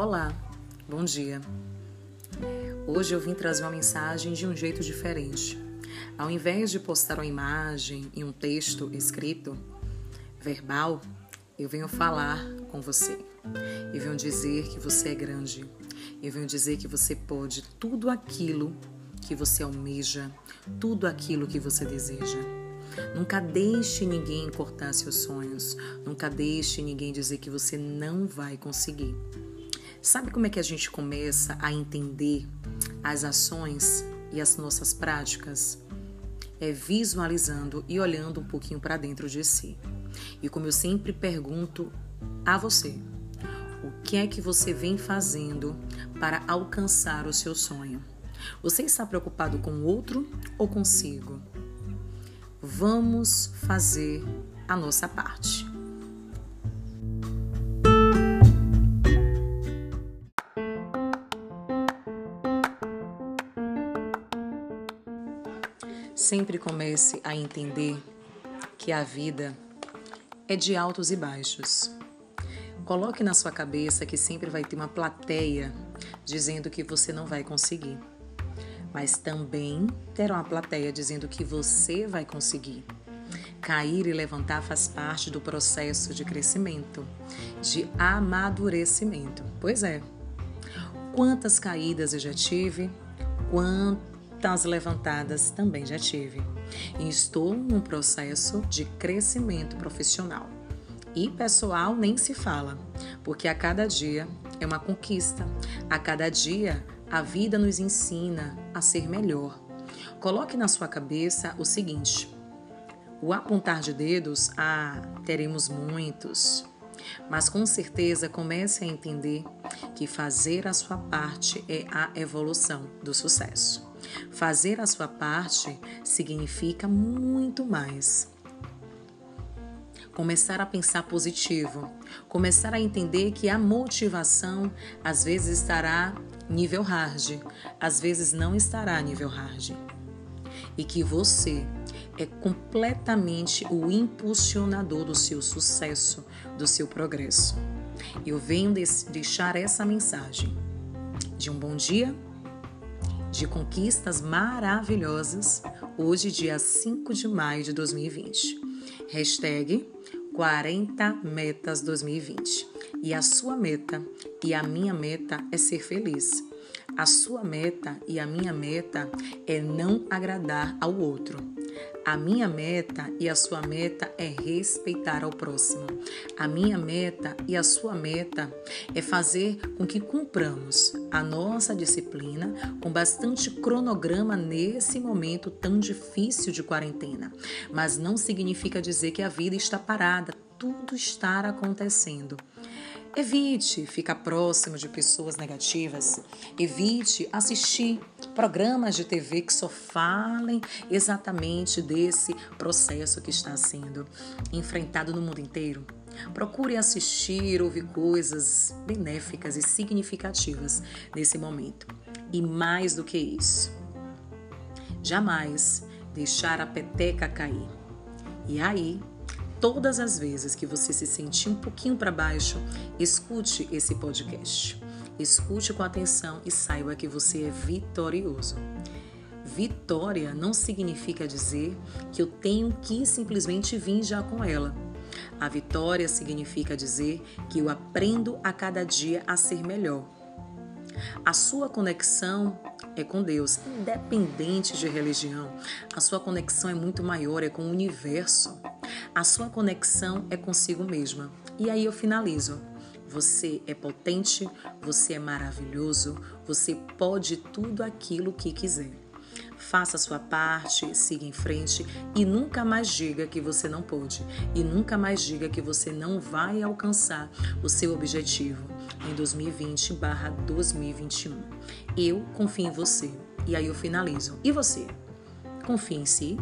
Olá, bom dia. Hoje eu vim trazer uma mensagem de um jeito diferente. Ao invés de postar uma imagem e um texto escrito, verbal, eu venho falar com você. Eu venho dizer que você é grande. Eu venho dizer que você pode tudo aquilo que você almeja, tudo aquilo que você deseja. Nunca deixe ninguém cortar seus sonhos. Nunca deixe ninguém dizer que você não vai conseguir. Sabe como é que a gente começa a entender as ações e as nossas práticas? É visualizando e olhando um pouquinho para dentro de si. E como eu sempre pergunto a você, o que é que você vem fazendo para alcançar o seu sonho? Você está preocupado com o outro ou consigo? Vamos fazer a nossa parte. Sempre comece a entender que a vida é de altos e baixos. Coloque na sua cabeça que sempre vai ter uma plateia dizendo que você não vai conseguir. Mas também terá uma plateia dizendo que você vai conseguir. Cair e levantar faz parte do processo de crescimento, de amadurecimento. Pois é. Quantas caídas eu já tive? Quantas Muitas levantadas também já tive. E estou num processo de crescimento profissional. E pessoal nem se fala, porque a cada dia é uma conquista. A cada dia a vida nos ensina a ser melhor. Coloque na sua cabeça o seguinte: o apontar de dedos, ah, teremos muitos. Mas com certeza comece a entender que fazer a sua parte é a evolução do sucesso. Fazer a sua parte significa muito mais. Começar a pensar positivo, começar a entender que a motivação às vezes estará nível hard, às vezes não estará nível hard. E que você é completamente o impulsionador do seu sucesso, do seu progresso. Eu venho deixar essa mensagem de um bom dia de conquistas maravilhosas, hoje, dia 5 de maio de 2020. Hashtag 40 Metas 2020. E a sua meta e a minha meta é ser feliz. A sua meta e a minha meta é não agradar ao outro. A minha meta e a sua meta é respeitar ao próximo. A minha meta e a sua meta é fazer com que cumpramos a nossa disciplina com bastante cronograma nesse momento tão difícil de quarentena. Mas não significa dizer que a vida está parada, tudo está acontecendo. Evite ficar próximo de pessoas negativas. Evite assistir programas de TV que só falem exatamente desse processo que está sendo enfrentado no mundo inteiro. Procure assistir, ouvir coisas benéficas e significativas nesse momento. E mais do que isso, jamais deixar a peteca cair. E aí, todas as vezes que você se sentir um pouquinho para baixo, escute esse podcast. Escute com atenção e saiba que você é vitorioso. Vitória não significa dizer que eu tenho que simplesmente vir já com ela. A vitória significa dizer que eu aprendo a cada dia a ser melhor. A sua conexão é com Deus, independente de religião. A sua conexão é muito maior, é com o universo. A sua conexão é consigo mesma. E aí eu finalizo. Você é potente, você é maravilhoso, você pode tudo aquilo que quiser. Faça a sua parte, siga em frente e nunca mais diga que você não pode. E nunca mais diga que você não vai alcançar o seu objetivo em 2020/2021. Eu confio em você. E aí eu finalizo. E você? Confie em si?